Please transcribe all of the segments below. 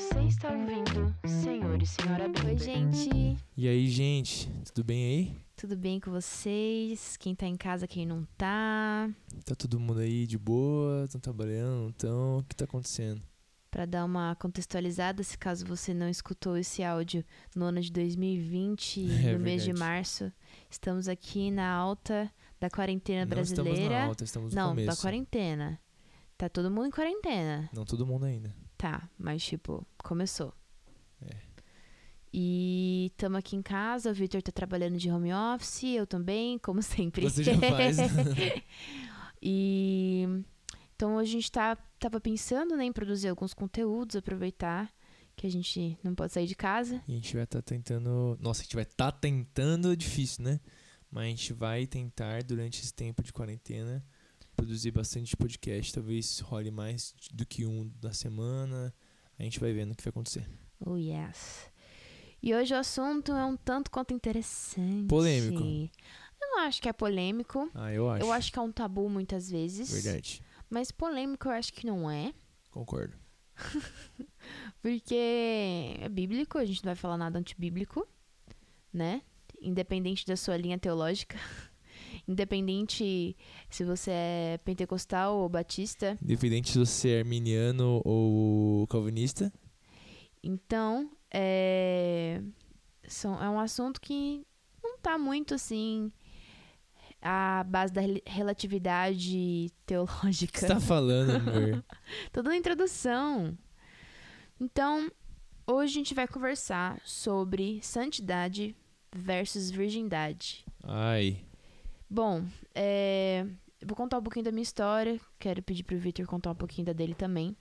Você está ouvindo Senhor e Senhora Bíblia. Oi, gente. E aí, gente, tudo bem aí? Tudo bem com vocês? Quem tá em casa, quem não tá? Tá todo mundo aí de boa? Estão trabalhando? Então, o que tá acontecendo? Pra dar uma contextualizada, se caso você não escutou esse áudio no ano de 2020, É no mês de verdade. março, estamos aqui na alta da quarentena Não estamos brasileira. na alta, estamos no não, começo. da quarentena. Tá todo mundo em quarentena. Não todo mundo ainda. Tá, mas tipo, começou. É. E tamo aqui em casa, o Victor tá trabalhando de home office, eu também, como sempre. Você já faz. e então a gente tá, tava pensando né, em produzir alguns conteúdos, aproveitar que a gente não pode sair de casa. E a gente vai estar tentando. Nossa, a gente vai estar tentando, é difícil, né? Mas a gente vai tentar, durante esse tempo de quarentena, produzir bastante podcast. Talvez role mais do que um da semana. A gente vai vendo o que vai acontecer. Oh, yes. E hoje o assunto é um tanto quanto interessante. Polêmico. Eu não acho que é polêmico. Ah, eu acho. Eu acho que é um tabu muitas vezes. Verdade. Mas polêmico eu acho que não é. Concordo. Porque é bíblico, a gente não vai falar nada antibíblico, né? Independente da sua linha teológica. Independente se você é pentecostal ou batista. Independente se você é arminiano ou calvinista. Então, é, são, é um assunto que não tá muito assim à base da rel- relatividade O que teológica. você tá falando, amor? Tô dando introdução. Então, hoje a gente vai conversar sobre santidade versus virgindade. Ai. Bom, é, eu vou contar um pouquinho da minha história. Quero pedir pro Victor contar um pouquinho da dele também.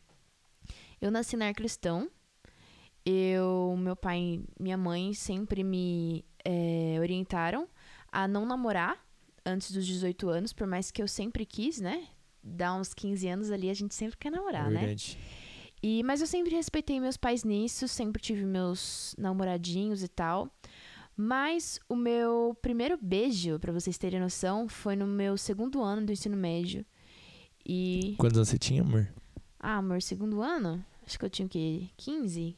Eu nasci na cristão. Eu, meu pai e minha mãe sempre me é, orientaram a não namorar antes dos 18 anos, por mais que eu sempre quis, né? Dar uns 15 anos ali, a gente sempre quer namorar, né? verdade. E, mas eu sempre respeitei meus pais nisso, sempre tive meus namoradinhos e tal. Mas o meu primeiro beijo, pra vocês terem noção, foi no meu segundo ano do ensino médio. E. Quantos anos você tinha, amor? Ah, amor, segundo ano? Acho que eu tinha o quê? 15?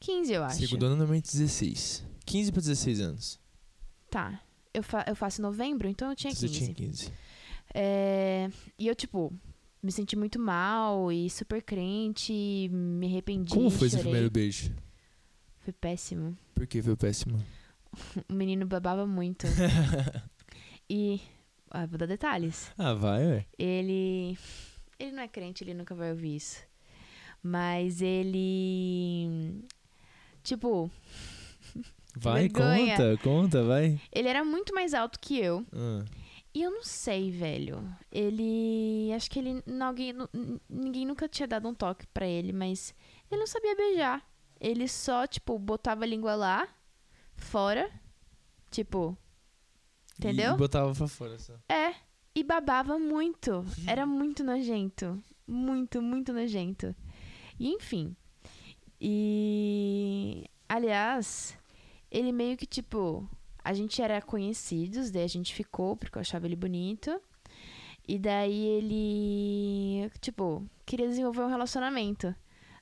15, eu acho. Segundo ano, normalmente 16. 15 pra 16 anos. Tá. Eu, fa eu faço em novembro, então eu tinha Você 15. tinha 15. É, E eu, tipo, me senti muito mal e super crente, me arrependi. Como foi seu chorei. primeiro beijo? Foi péssimo. Por que foi péssimo? O menino babava muito. E. Ah, vou dar detalhes. ah, vai, ué. Ele. Ele não é crente, ele nunca vai ouvir isso. Mas ele. Tipo, Vai, Vergonha. conta, conta, vai. ele era muito mais alto que eu. Ah, E eu não sei, velho. Ele. Acho que ele. Alguém, nu- n- ninguém nunca tinha dado um toque pra ele, mas ele não sabia beijar. Ele só, tipo, botava a língua lá, fora. Tipo, Entendeu? E, botava pra fora só. É, e babava muito. Era muito nojento. Muito, muito nojento. E enfim. E. Aliás, ele meio que tipo. A gente era conhecidos, daí a gente ficou porque eu achava ele bonito. E daí ele. Tipo, queria desenvolver um relacionamento.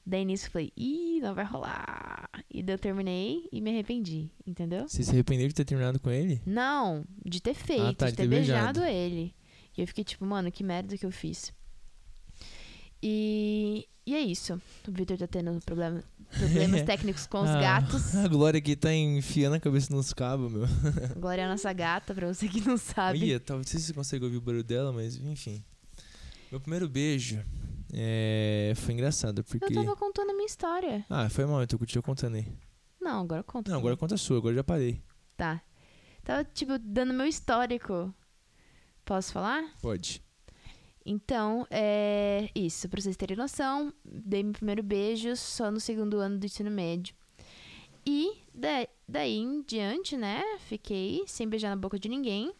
Daí nisso eu falei, ih, não vai rolar. E daí eu terminei e me arrependi, entendeu? Você se arrependeu de ter terminado com ele? Não, de ter feito, tá, de de ter, ter beijado. beijado. ele. E eu fiquei tipo, mano, que merda que eu fiz. E, e é isso. O Victor tá tendo problema, problemas técnicos com os Ah, gatos. A Glória aqui tá enfiando a cabeça nos cabos, meu. Glória é a nossa gata, pra você que não sabe. Ia, talvez não sei se você consegue ouvir o barulho dela, mas enfim. Meu primeiro beijo é, foi engraçado, porque. Eu tava contando a minha história. Ah, foi mal, eu tô contigo contando aí. Não, agora conta. Não, agora conta a sua, agora já parei. Tá. Tava, tipo, dando meu histórico. Posso falar? Pode. Então, é isso, pra vocês terem noção, dei meu primeiro beijo só no segundo ano do ensino médio. E da- daí em diante, né, fiquei sem beijar na boca de ninguém.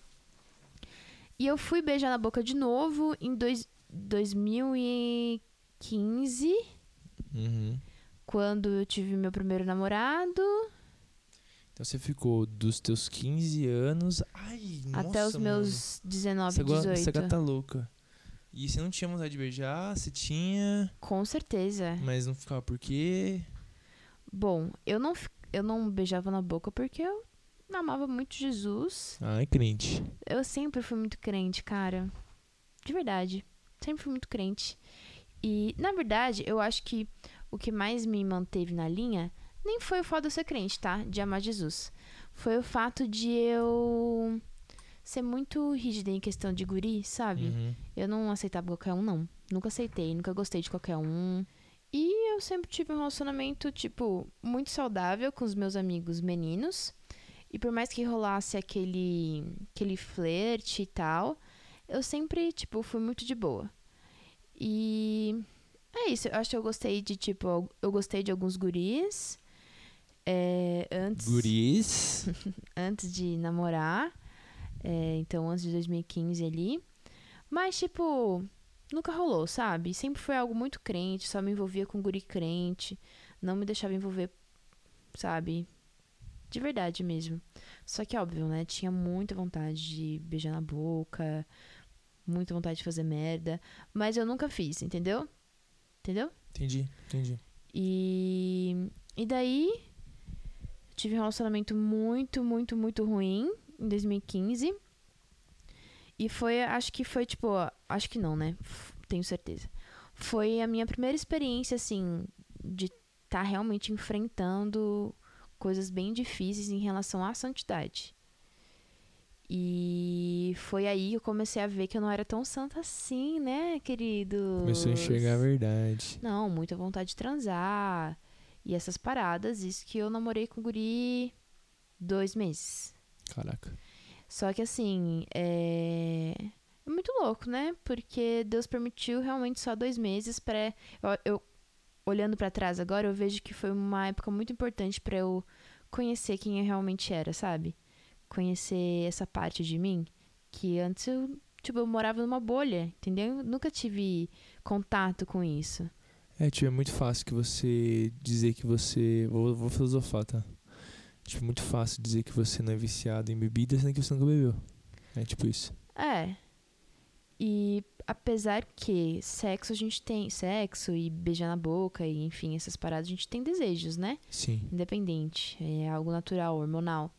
E eu fui beijar na boca de novo em dois, 2015, Uhum. quando eu tive meu primeiro namorado, Então você ficou dos teus 15 anos. Ai, até nossa, os meus 19, Essa, gua- 18. essa gata louca. E você não tinha vontade de beijar? Você tinha, Com certeza. mas não ficava por quê? Bom, eu não, eu não beijava na boca porque eu amava muito Jesus. Ai, crente. Eu sempre fui muito crente, cara. De verdade. Sempre fui muito crente. E, na verdade, eu acho que o que mais me manteve na linha nem foi o fato de eu ser crente, tá? De amar Jesus. Foi o fato de eu ser muito rígida em questão de guri, sabe? Uhum. Eu não aceitava qualquer um, não. Nunca aceitei, nunca gostei de qualquer um. E eu sempre tive um relacionamento, tipo, muito saudável com os meus amigos meninos. E por mais que rolasse aquele, aquele flerte e tal, eu sempre, tipo, fui muito de boa. E é isso, eu acho que eu gostei de, tipo, eu gostei de alguns guris. é, antes Guris. antes de namorar. É, então, antes de 2015 ali. Mas, tipo, nunca rolou, sabe? Sempre foi algo muito crente, só me envolvia com guri crente. Não me deixava envolver, sabe? De verdade mesmo. Só que, óbvio, né? Tinha muita vontade de beijar na boca, muita vontade de fazer merda. Mas eu nunca fiz, entendeu? Entendeu? Entendi, entendi. E, e daí, tive um relacionamento muito, muito, muito ruim em 2015. E foi, acho que foi tipo, acho que não, né? Tenho certeza. Foi a minha primeira experiência, assim, de estar realmente enfrentando coisas bem difíceis em relação à santidade. E foi aí que eu comecei a ver que eu não era tão santa assim, né, querido? Começou a enxergar a verdade. Não, muita vontade de transar. E essas paradas, isso que eu namorei com o guri dois meses. Caraca. Só que assim, é... é muito louco, né? Porque Deus permitiu realmente só dois meses pra. Eu, eu- olhando pra trás agora, eu vejo que foi uma época muito importante pra eu conhecer quem eu realmente era, sabe? Conhecer essa parte de mim que antes eu, tipo, eu morava numa bolha, entendeu? Eu nunca tive contato com isso. É, tipo, é muito fácil que você dizer que você. Vou, vou filosofar, tá? Tipo, muito fácil dizer que você não é viciado em bebida, sendo que você nunca bebeu. É tipo isso. É. E apesar que sexo a gente tem. Sexo e beijar na boca, e enfim, essas paradas, a gente tem desejos, né? Sim. Independente. É algo natural, hormonal.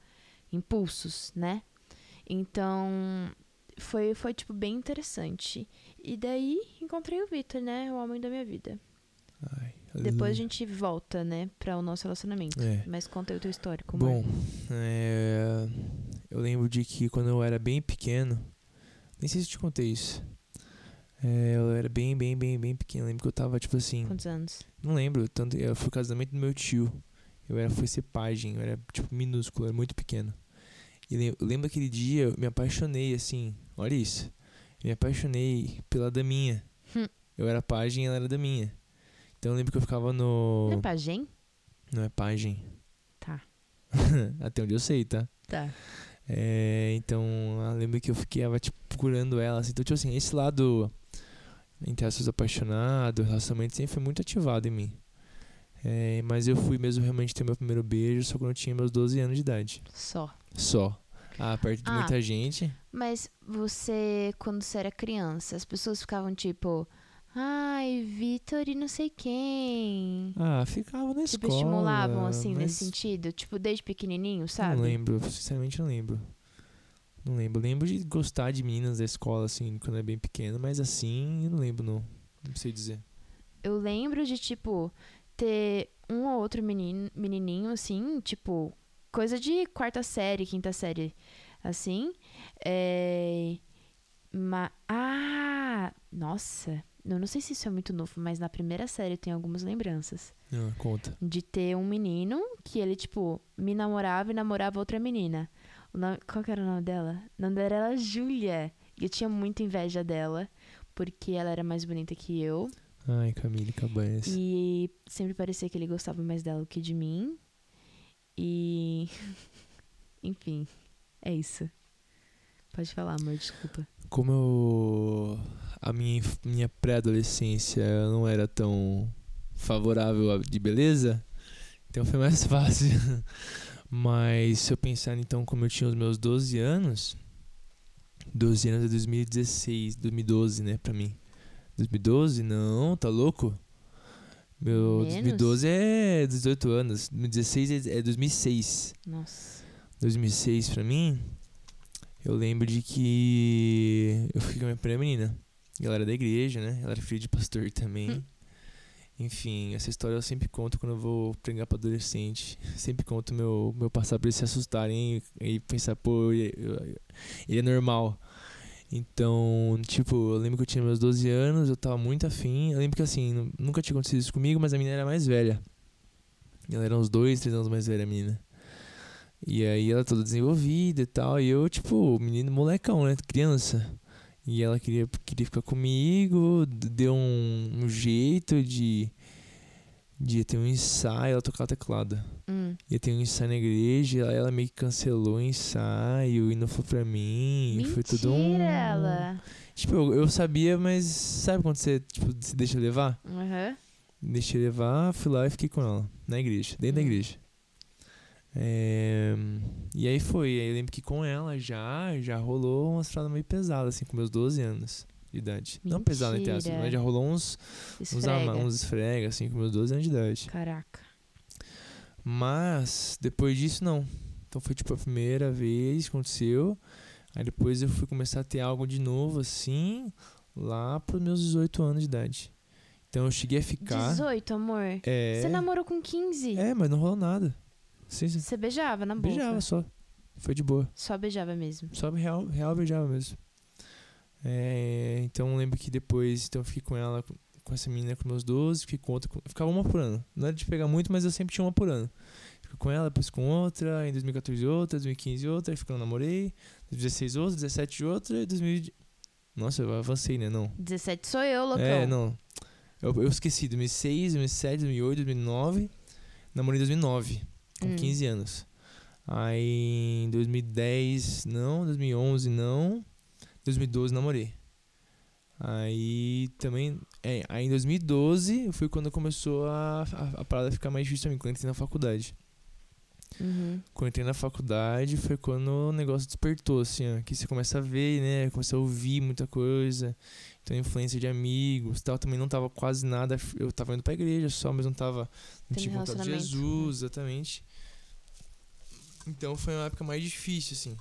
Impulsos, né? Então. Foi, foi, tipo, bem interessante. E daí encontrei o Victor, né? O homem da minha vida. Ai, Depois a gente volta, né? Pra o nosso relacionamento. É. Mas conta aí o teu histórico. Bom, é, eu lembro de que quando eu era bem pequeno, nem sei se eu te contei isso. É, eu era bem, bem, bem, bem pequeno. Eu lembro que eu tava, tipo assim, é. Quantos anos? não lembro, tanto, eu fui o casamento do meu tio. Eu era, fui ser pajem, eu era, tipo, minúsculo, eu era muito pequeno. E lembro aquele dia, eu me apaixonei, assim, olha isso. Eu me apaixonei pela daminha. Hum. Eu era pajem e ela era daminha. Então eu lembro que eu ficava no... Não é pajem? Não é pajem. Tá. Até onde eu sei, tá? Tá. É, então, eu lembro que eu ficava, tipo, procurando ela, assim. Então, tipo assim, esse lado, entre aspas, apaixonado, relacionamento, sempre foi muito ativado em mim. É, mas eu fui mesmo realmente ter meu primeiro beijo só quando eu tinha meus 12 anos de idade. Só. Só. Ah, perto de Ah. muita gente. Mas você, quando você era criança, as pessoas ficavam tipo, ai, Vitor e não sei quem. Ah, ficava na tipo, escola. estimulavam assim mas nesse sentido, tipo, desde pequenininho, sabe? Não lembro, sinceramente não lembro. Não lembro. Lembro de gostar de meninas da escola, assim, quando era bem pequeno, mas assim, eu não lembro, não. Não sei dizer. Eu lembro de, tipo, ter um ou outro menino, menininho, assim, tipo, coisa de quarta série, quinta série, assim. É... Ma... Ah! Nossa! Eu não sei se isso é muito novo, mas na primeira série eu tenho algumas lembranças. Ah, conta. de ter um menino que ele, tipo, me namorava e namorava outra menina. O nome, qual que era o nome dela? O nome dela era Júlia. E eu tinha muita inveja dela, porque ela era mais bonita que eu. Ai, Camille Cabanhas. E sempre parecia que ele gostava mais dela do que de mim. E. Enfim, é isso. Pode falar, amor, desculpa. Como eu. A minha, minha pré-adolescência não era tão favorável a- de beleza, então foi mais fácil. Mas se eu pensar então como eu tinha os meus 12 anos. 12 anos é 2016, 2012, né, pra mim. 2012? Não, tá louco? Meu Menos? 2012 é 18 anos. 2016 é é 2006. Nossa. 2006 pra mim, eu lembro de que eu fiquei com a minha primeira menina. Ela era da igreja, né? Ela era filha de pastor também. Hum. Enfim, essa história eu sempre conto quando eu vou pregar pra adolescente. Sempre conto meu, meu passado pra eles se assustarem e, e pensar, pô, ele é normal. Então, tipo, eu lembro que eu tinha meus 12 anos, eu tava muito afim. Eu lembro que assim, nu- nunca tinha acontecido isso comigo, mas a menina era mais velha. Ela era uns dois, três anos mais velha, a menina. E aí ela toda desenvolvida e tal. E eu, tipo, menino molecão, né? Criança. E ela queria, queria ficar comigo, deu um, um jeito de, de ter um ensaio, ela tocava teclado. Hum. Ia ter um ensaio na igreja, aí ela meio que cancelou o ensaio e não foi pra mim. Mentira, foi tudo um. ela. Tipo, eu, eu sabia, mas sabe quando você tipo, se deixa levar? Aham. Deixei levar, fui lá e fiquei com ela, na igreja, dentro da Hum. igreja. É, e aí foi, aí eu lembro que com ela já, já rolou uma estrada meio pesada, assim, com meus 12 anos idade. Não pesada, entre aspas, mas já rolou uns, uns, Esfrega. ama, uns esfrega, assim, com meus 12 anos de idade. Caraca. Mas, depois disso, não. Então foi tipo a primeira vez que aconteceu. Aí depois eu fui começar a ter algo de novo, assim, lá pros meus 18 anos de idade. Então eu cheguei a ficar. 18, amor. É. Você namorou com 15. É, mas não rolou nada. Sim, sim. Você beijava na boca. Beijava só. Foi de boa. Só beijava mesmo. Só real, real beijava mesmo. É, então lembro que depois então eu fiquei com ela, com- essa menina com meus 12, fiquei com outra. Ficava uma por ano. Não era de pegar muito, mas eu sempre tinha uma por ano. Fiquei com ela, depois com outra, em 2014 outra, 2015 outra, aí ficando namorei, 2016 outra, 17 outra, e 2000. Nossa, eu avancei, né? Não. 17 sou eu, loucão. É, não. Eu, eu esqueci, 2006, 2007, 2008, 2009. Namorei em 2009, com Hum. 15 anos. Aí em 2010, não. 2011, não. 2012, namorei. Aí também. É, aí em 2012 foi quando começou a, a, a parada ficar mais difícil pra mim, quando eu entrei na faculdade. Uhum. Quando eu entrei na faculdade foi quando o negócio despertou, assim, ó. Que você começa a ver, né? Começa a ouvir muita coisa. Então, influência de amigos tal. Também não tava quase nada. Eu tava indo pra igreja só, mas não tava. Não Tendo tinha contato de relacionamento. Jesus, exatamente. Então foi uma época mais difícil, assim.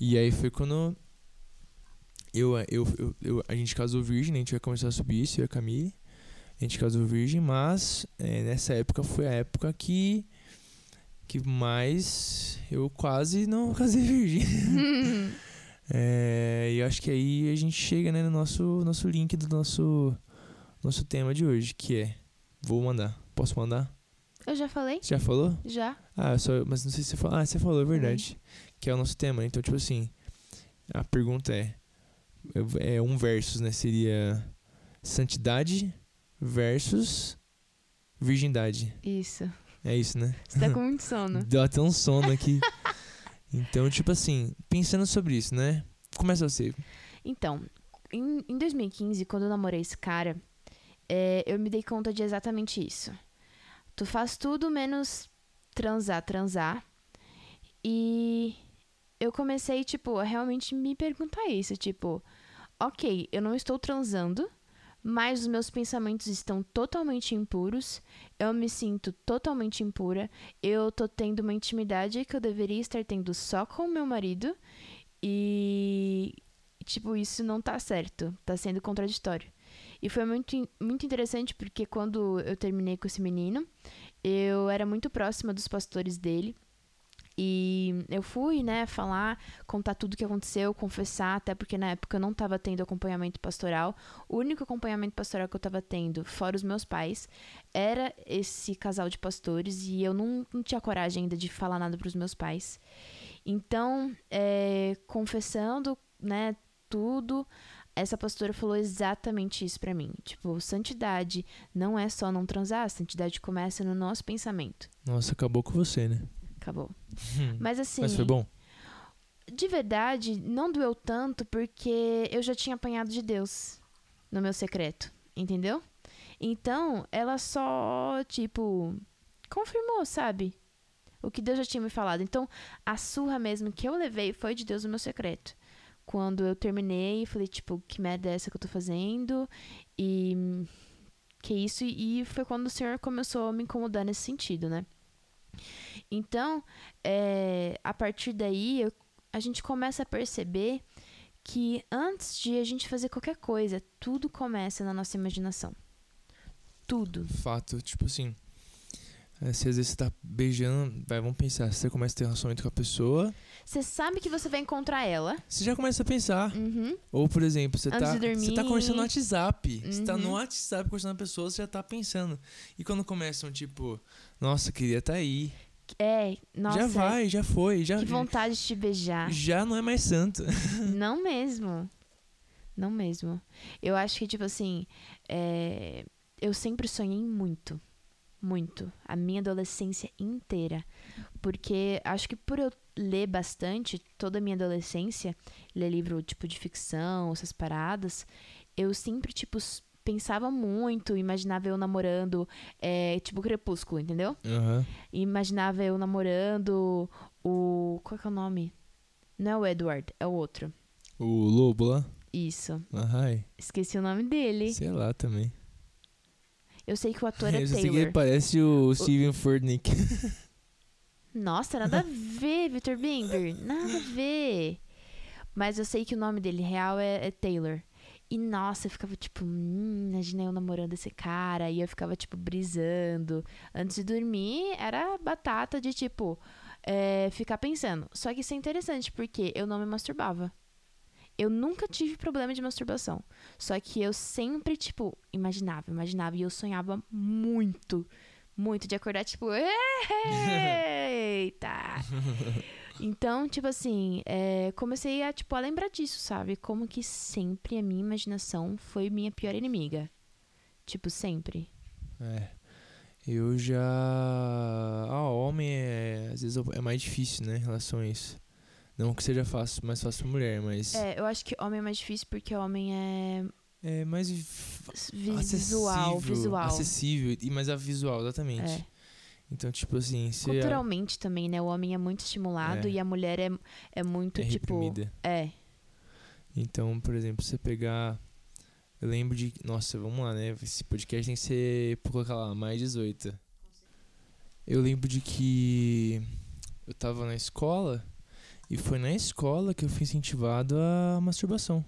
E aí foi quando. Eu, eu, eu, eu- a gente casou virgem, né? A gente vai começar a subir isso, eu e a Camille. A gente casou virgem, mas é, nessa época foi a época que que mais eu quase não casei virgem. É, e acho que aí a gente chega né, no nosso, nosso link do nosso, nosso tema de hoje, que é. Vou mandar. Posso mandar? eu já falei? Você já falou? Já. Ah, só, mas não sei se você falou. Ah, você falou, é verdade. Que é o nosso tema. Então, tipo assim, a pergunta é. É um versus, né? Seria santidade versus virgindade. Isso. É isso, né? Você tá com muito sono. Deu até um sono aqui. então, tipo assim, pensando sobre isso, né? Começa você. Então, em, em 2015, quando eu namorei esse cara, é, eu me dei conta de exatamente isso. Tu faz tudo menos transar, transar. E eu comecei, tipo, a realmente me perguntar isso. Tipo, ok, eu não estou transando, mas os meus pensamentos estão totalmente impuros. Eu me sinto totalmente impura. Eu tô tendo uma intimidade que eu deveria estar tendo só com o meu marido. E tipo, isso não tá certo, tá sendo contraditório. E foi muito, muito interessante porque quando eu terminei com esse menino, eu era muito próxima dos pastores dele. E eu fui, né, falar, contar tudo o que aconteceu, confessar, até porque na época eu não tava tendo acompanhamento pastoral. O único acompanhamento pastoral que eu tava tendo, fora os meus pais, era esse casal de pastores e eu não, não tinha coragem ainda de falar nada pros meus pais. Então, é, confessando, né, tudo, essa pastora falou exatamente isso pra mim. Tipo, santidade não é só não transar, santidade começa no nosso pensamento. Nossa, acabou com você, né? Acabou. Mas assim, Mas foi bom? de verdade, não doeu tanto porque eu já tinha apanhado de Deus no meu secreto, entendeu? Então, ela só, tipo, confirmou, sabe? O que Deus já tinha me falado. Então, a surra mesmo que eu levei foi de Deus no meu secreto. quando eu terminei, falei, tipo, que merda é essa que eu tô fazendo? E que isso? E foi quando o senhor começou a me incomodar nesse sentido, né? Então, é, a partir daí, eu, a gente começa a perceber que antes de a gente fazer qualquer coisa, tudo começa na nossa imaginação. Tudo. Fato, tipo assim. é, se às vezes você tá beijando, vai, vamos pensar, você começa a ter relacionamento com a pessoa, Você sabe que você vai encontrar ela. você já começa a pensar. Uhum. Ou, por exemplo, você Antes tá, você tá conversando no WhatsApp. Você tá no Uhum. WhatsApp conversando com a pessoa, você já tá pensando. E quando começam, tipo, nossa, queria tá aí. É, nossa. já vai, já foi, já, Que vontade de te beijar. já não é mais santo. Não mesmo. Não mesmo. Eu acho que, tipo assim, é, eu sempre sonhei muito. Muito. A minha adolescência inteira. Porque acho que por eu ler bastante, toda a minha adolescência, ler livro tipo de ficção, essas paradas, eu sempre, tipo, pensava muito, imaginava eu namorando, é, tipo Crepúsculo, entendeu? Aham. Imaginava eu namorando o. Qual que é o nome? Não é o Edward, é o outro. O lobo lá? Isso. Ai, Esqueci o nome dele. sei lá também. Eu sei que o ator é Eu só sei que ele Taylor. parece o Steven Furnick. Nossa, nada a ver, Victor Bimber. Nada a ver. Mas eu sei que o nome dele real é, é Taylor. E nossa, eu ficava tipo, hum, imagina eu namorando esse cara. E eu ficava, tipo, brisando. Antes de dormir, era batata de tipo, é, ficar pensando. Só que isso é interessante, porque eu não me masturbava. Eu nunca tive problema de masturbação. Só que eu sempre, tipo, imaginava, imaginava. E eu sonhava muito, muito de acordar, tipo, eita! Então, tipo assim, é, comecei a, tipo, a lembrar disso, sabe? Como que sempre a minha imaginação foi minha pior inimiga. Tipo, sempre. É. Eu já. Ah, homem é. Às vezes é mais difícil, né? Em relação a isso. Não que seja fácil, mais fácil pra mulher, mas. É, eu acho que homem é mais difícil porque homem é É mais v- vi- acessível, visual, visual. Acessível, e mais a visual, exatamente. É. Então, tipo assim, você Culturalmente também, né? O homem é muito estimulado É. e a mulher é, é muito, é tipo. reprimida. É. Então, por exemplo, você pegar. Eu lembro de. Nossa, vamos lá, né? Esse podcast tem que ser. Por colocar lá, mais 18. Eu lembro de que. Eu tava na escola. E foi na escola que eu fui incentivado a masturbação.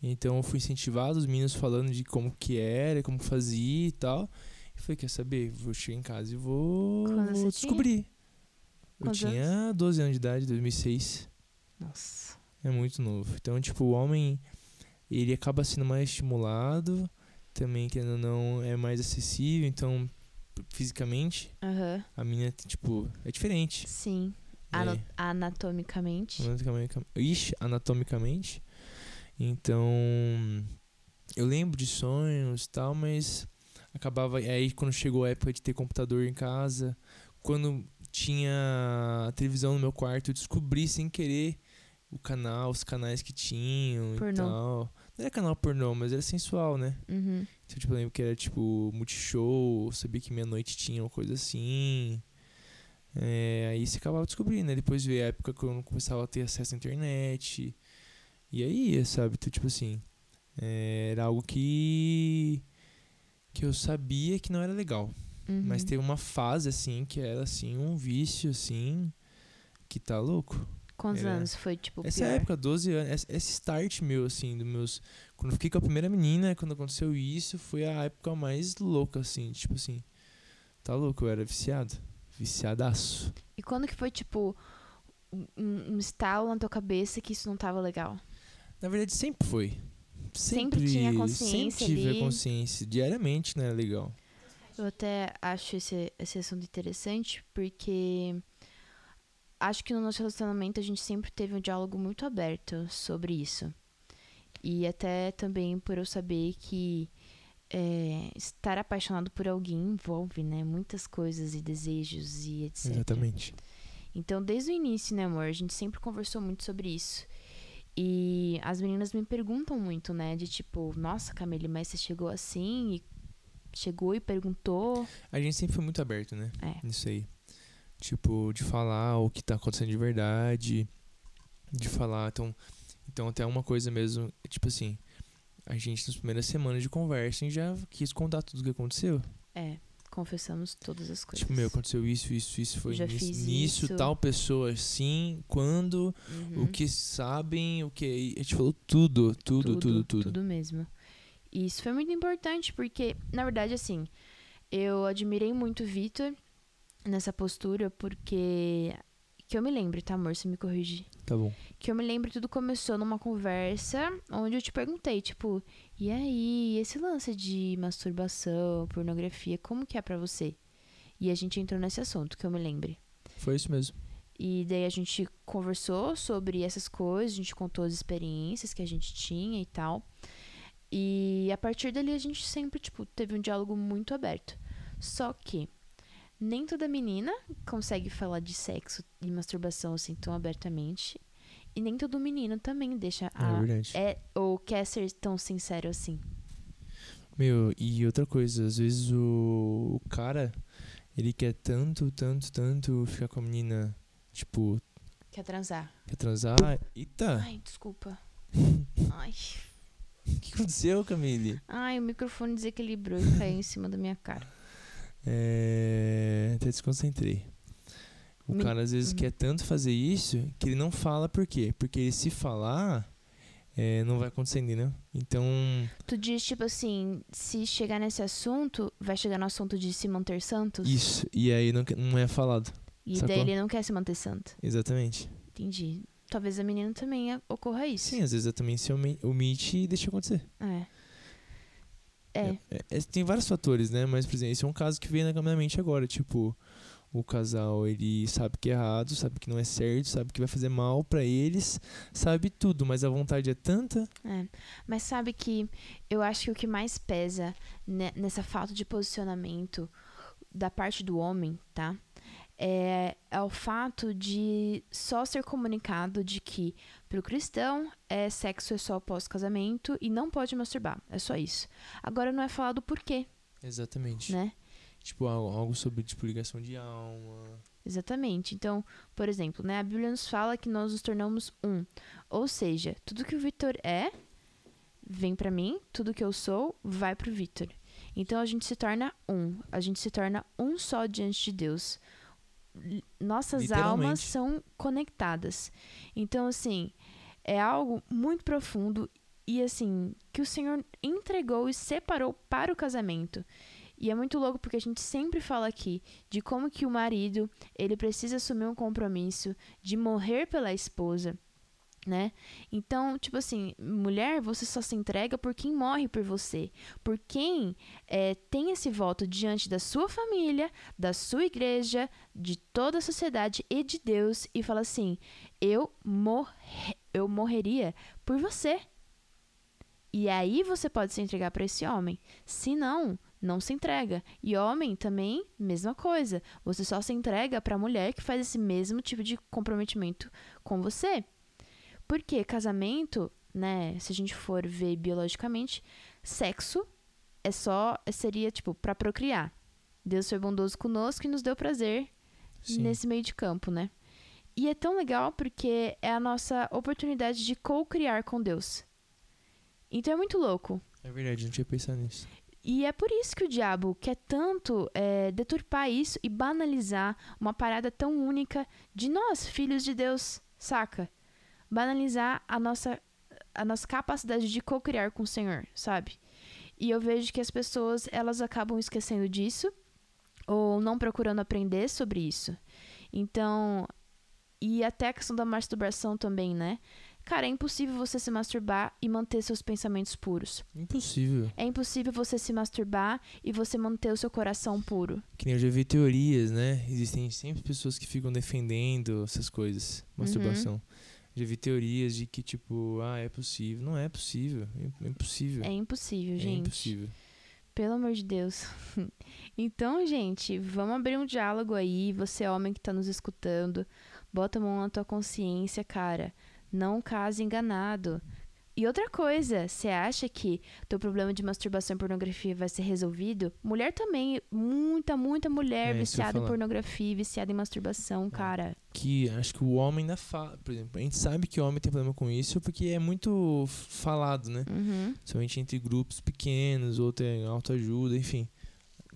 Então eu fui incentivado, os meninos falando de como que era, como fazia e tal. E falei, quer saber? Vou chegar em casa e vou, tinha? descobrir. Eu tinha 12 anos de idade, 2006. Nossa. É muito novo. Então, tipo, o homem, ele acaba sendo mais estimulado, também, querendo ou não, é mais acessível, então, fisicamente, Aham. a menina, tipo, é diferente. Sim. É. Ano- Anatomicamente. Anatomicamente, ixi, anatomicamente. Então, eu lembro de sonhos e tal, mas acabava. Aí, quando chegou a época de ter computador em casa, quando tinha a televisão no meu quarto, eu descobri sem querer o canal, os canais que tinham e Pornô. tal. Não era canal pornô, mas era sensual, né? Uhum. Então, tipo, eu lembro que era tipo Multishow, sabia que meia-noite tinha uma coisa assim. É, aí você acabava descobrindo, né? Depois veio a época que eu não começava a ter acesso à internet. E aí sabe? Então, tipo assim, é, era algo que. Que eu sabia que não era legal. Uhum. Mas teve uma fase, assim, que era, assim, um vício, assim, que tá louco. Quantos era- anos foi, tipo, Essa pior? época, 12 anos, esse- start meu, assim, dos meus. Quando eu fiquei com a primeira menina, quando aconteceu isso, foi a época mais louca, assim, tipo assim. Tá louco, eu era viciado. Viciadaço. E quando que foi, tipo, um, um estalo na tua cabeça que isso não tava legal? Na verdade, sempre foi. Sempre tinha consciência Sempre tive ali. a consciência. Diariamente, né? Legal. Eu até acho esse, esse assunto interessante porque acho que no nosso relacionamento a gente sempre teve um diálogo muito aberto sobre isso. E até também por eu saber que é, estar apaixonado por alguém envolve, né, muitas coisas e desejos e etc. Exatamente. Então, desde o início, né, amor, a gente sempre conversou muito sobre isso. E as meninas me perguntam muito, né, de tipo, nossa, Camille, mas você chegou assim e chegou e perguntou. A gente sempre foi muito aberto, né? É. Nisso aí. Tipo, de falar o que tá acontecendo de verdade. De falar. Então, Então, até uma coisa mesmo, tipo assim, a gente nas primeiras semanas de conversa a gente já quis contar tudo o que aconteceu. É, confessamos todas as coisas. Tipo, meu, aconteceu isso, isso, isso, foi Já nisso, nisso, isso. tal pessoa assim, quando, Uhum. o que sabem, o que. A gente falou tudo, tudo, tudo, tudo. Tudo mesmo. E isso foi muito importante, porque, na verdade, assim, eu admirei muito o Vitor nessa postura, porque. Que eu me lembro, tá, amor? Você me corrige. Tá bom. Que eu me lembro, tudo começou numa conversa onde eu te perguntei, tipo, e aí, esse lance de masturbação, pornografia, como que é pra você? E a gente entrou nesse assunto, que eu me lembre. Foi isso mesmo. E daí a gente conversou sobre essas coisas, a gente contou as experiências que a gente tinha e tal. E a partir dali a gente sempre, tipo, teve um diálogo muito aberto. Só que nem toda menina consegue falar de sexo e masturbação assim tão abertamente. E nem todo menino também deixa é a. verdade. É, ou quer ser tão sincero assim. Meu, e outra coisa, às vezes o, o cara, ele quer tanto, tanto, tanto ficar com a menina, tipo, Quer transar. quer transar. Eita! Ai, desculpa. Ai. O que aconteceu, Camille? Ai, o microfone desequilibrou e caiu em cima da minha cara. É. Até desconcentrei. O Me- cara às vezes Uhum. quer tanto fazer isso que ele não fala por quê? Porque ele se falar, é, não vai acontecer, entendeu? Então, Tu diz, tipo assim, se chegar nesse assunto, vai chegar no assunto de se manter santos? isso. E aí não, não é falado. E sacou? daí ele não quer se manter santo. Exatamente. Entendi. Talvez a menina também ocorra isso. Sim, às vezes eu também se omi- omite e deixa acontecer. É. É. É, é, tem vários fatores, né? Mas, por exemplo, esse é um caso que veio na minha mente agora. Tipo, o casal, ele sabe que é errado, sabe que não é certo, sabe que vai fazer mal pra eles, sabe tudo, mas a vontade é tanta. É. Mas sabe que eu acho que o que mais pesa ne- nessa falta de posicionamento da parte do homem, tá? É, é o fato de só ser comunicado de que pro cristão é sexo é só após casamento e não pode masturbar. É só isso. Agora não é falado por quê, Exatamente. né? Tipo, algo, sobre, tipo, ligação de alma. Exatamente. Então, por exemplo, né, a Bíblia nos fala que nós nos tornamos um. Ou seja, tudo que o Vitor é vem pra mim, tudo que eu sou vai pro Vitor. Então a gente se torna um, a gente se torna um só diante de Deus. Nossas almas são conectadas. Então assim, é algo muito profundo e assim, que o Senhor entregou e separou para o casamento. E é muito louco porque a gente sempre fala aqui de como que o marido, ele precisa assumir um compromisso de morrer pela esposa, né? Então, tipo assim, mulher, você só se entrega por quem morre por você, por quem é, tem esse voto diante da sua família, da sua igreja, de toda a sociedade e de Deus e fala assim: eu, morre, eu morreria por você. E aí você pode se entregar para esse homem. Se não, não se entrega. E homem também, mesma coisa. Você só se entrega para mulher que faz esse mesmo tipo de comprometimento com você. Porque casamento, né, se a gente for ver biologicamente, sexo é só seria tipo para procriar. Deus foi bondoso conosco e nos deu prazer Sim. nesse meio de campo, né? E é tão legal porque é a nossa oportunidade de co-criar com Deus. Então é muito louco. É verdade, não tinha pensado nisso. E é por isso que o diabo quer tanto é, deturpar isso e banalizar uma parada tão única de nós, filhos de Deus, saca? Banalizar a nossa, a nossa capacidade de co-criar com o Senhor, sabe? E eu vejo que as pessoas, elas acabam esquecendo disso ou não procurando aprender sobre isso. Então, e até a questão da masturbação também, né? Cara, é impossível você se masturbar e manter seus pensamentos puros. Impossível. É impossível você se masturbar e você manter o seu coração puro. Que nem eu já vi teorias, né? Existem sempre pessoas que ficam defendendo essas coisas. Masturbação. Já vi teorias de que, tipo, ah, é possível. Não é possível. É impossível. É impossível, É gente. impossível. Pelo amor de Deus. então, gente, vamos abrir um diálogo aí. Você, homem que tá nos escutando, bota a mão na tua consciência, cara. Não case enganado. E outra coisa, você acha que teu problema de masturbação e pornografia vai ser resolvido? Mulher também, muita, muita mulher É, viciada em. É. pornografia, viciada em masturbação, cara. Que acho que o homem ainda fala. Por exemplo, a gente sabe que o homem tem problema com isso porque é muito falado, né? Uhum. Somente entre grupos pequenos, outro é autoajuda, enfim.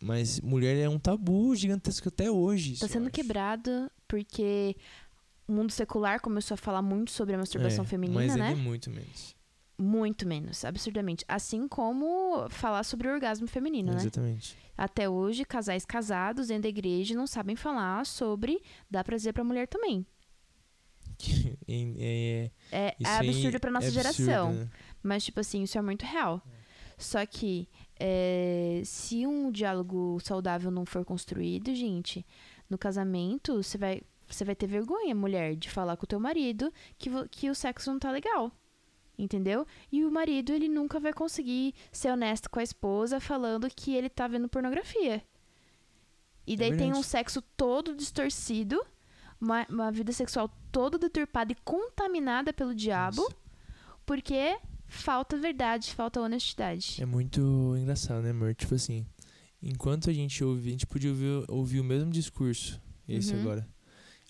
Mas mulher é um tabu gigantesco até hoje. Tá sendo quebrado porque o mundo secular começou a falar muito sobre a masturbação É, feminina, mas né? ainda é muito menos. Muito menos, absurdamente. Assim como falar sobre o orgasmo feminino, né? Exatamente. Até hoje, casais casados dentro da igreja não sabem falar sobre dar prazer pra mulher também. É, é, É, é absurdo pra nossa é absurdo, geração. né? Mas, tipo assim, isso é muito real. Só que, é, se um diálogo saudável não for construído, gente, no casamento, você vai, você vai ter vergonha, mulher, de falar com o teu marido que, que o sexo não tá legal. Entendeu? E o marido, ele nunca vai conseguir ser honesto com a esposa falando que ele tá vendo pornografia. E daí tem verdade. um sexo todo distorcido, uma, uma vida sexual toda deturpada e contaminada pelo diabo. Nossa. Porque falta verdade, falta honestidade. É muito engraçado, né, amor? Tipo assim, enquanto a gente ouve, a gente podia ouvir, ouvir o mesmo discurso, esse Uhum. agora.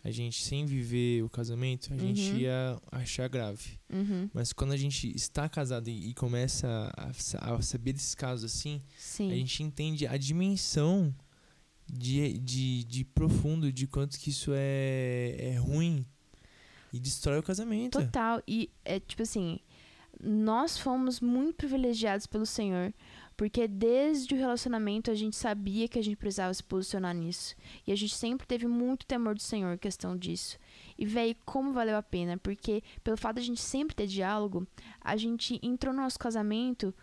A gente, sem viver o casamento, a gente Uhum. ia achar grave. Uhum, Mas quando a gente está casado e, e começa a, a saber desses casos assim, sim. a gente entende a dimensão de, de, de profundo de quanto que isso é, é ruim e destrói o casamento. Total. E é tipo assim, nós fomos muito privilegiados pelo Senhor, porque desde o relacionamento a gente sabia que a gente precisava se posicionar nisso. E a gente sempre teve muito temor do Senhor em questão disso. E véi, como valeu a pena, porque pelo fato de a gente sempre ter diálogo, a gente entrou no nosso casamento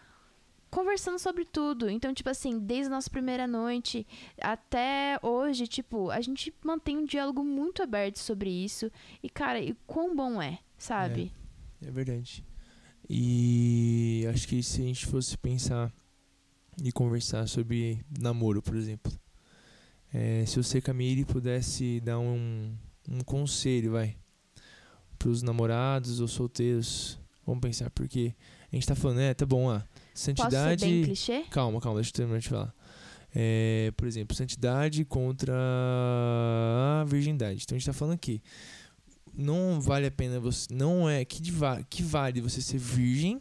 conversando sobre tudo. Então, tipo assim, desde a nossa primeira noite até hoje, tipo, a gente mantém um diálogo muito aberto sobre isso. E, cara, e quão bom é, sabe? É verdade. E acho que se a gente fosse pensar e conversar sobre namoro, por exemplo. é, se você, Camille, pudesse dar um, um conselho, vai, pros namorados ou solteiros, vamos pensar, porque a gente tá falando, é, tá bom, ah, Posso ser santidade... bem clichê? Calma, calma, deixa eu terminar de falar. É, por exemplo, santidade contra a virgindade. Então a gente tá falando aqui. Não vale a pena você. Não é. Que, que vale você ser virgem,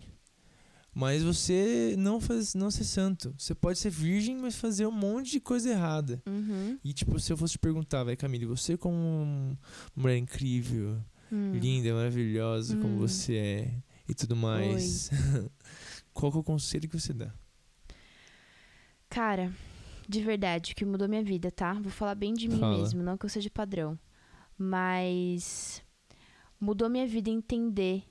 mas você não, faz, não ser santo. Você pode ser virgem, mas fazer um monte de coisa errada. Uhum. E tipo, se eu fosse te perguntar, vai, Camille, você como uma mulher incrível, Hum. linda, maravilhosa como Hum. você é e tudo mais. Qual que é o conselho que você dá? Cara, de verdade, que mudou minha vida, tá? Vou falar bem de mim Fala. mesmo, não que eu seja padrão. Mas mudou minha vida entender,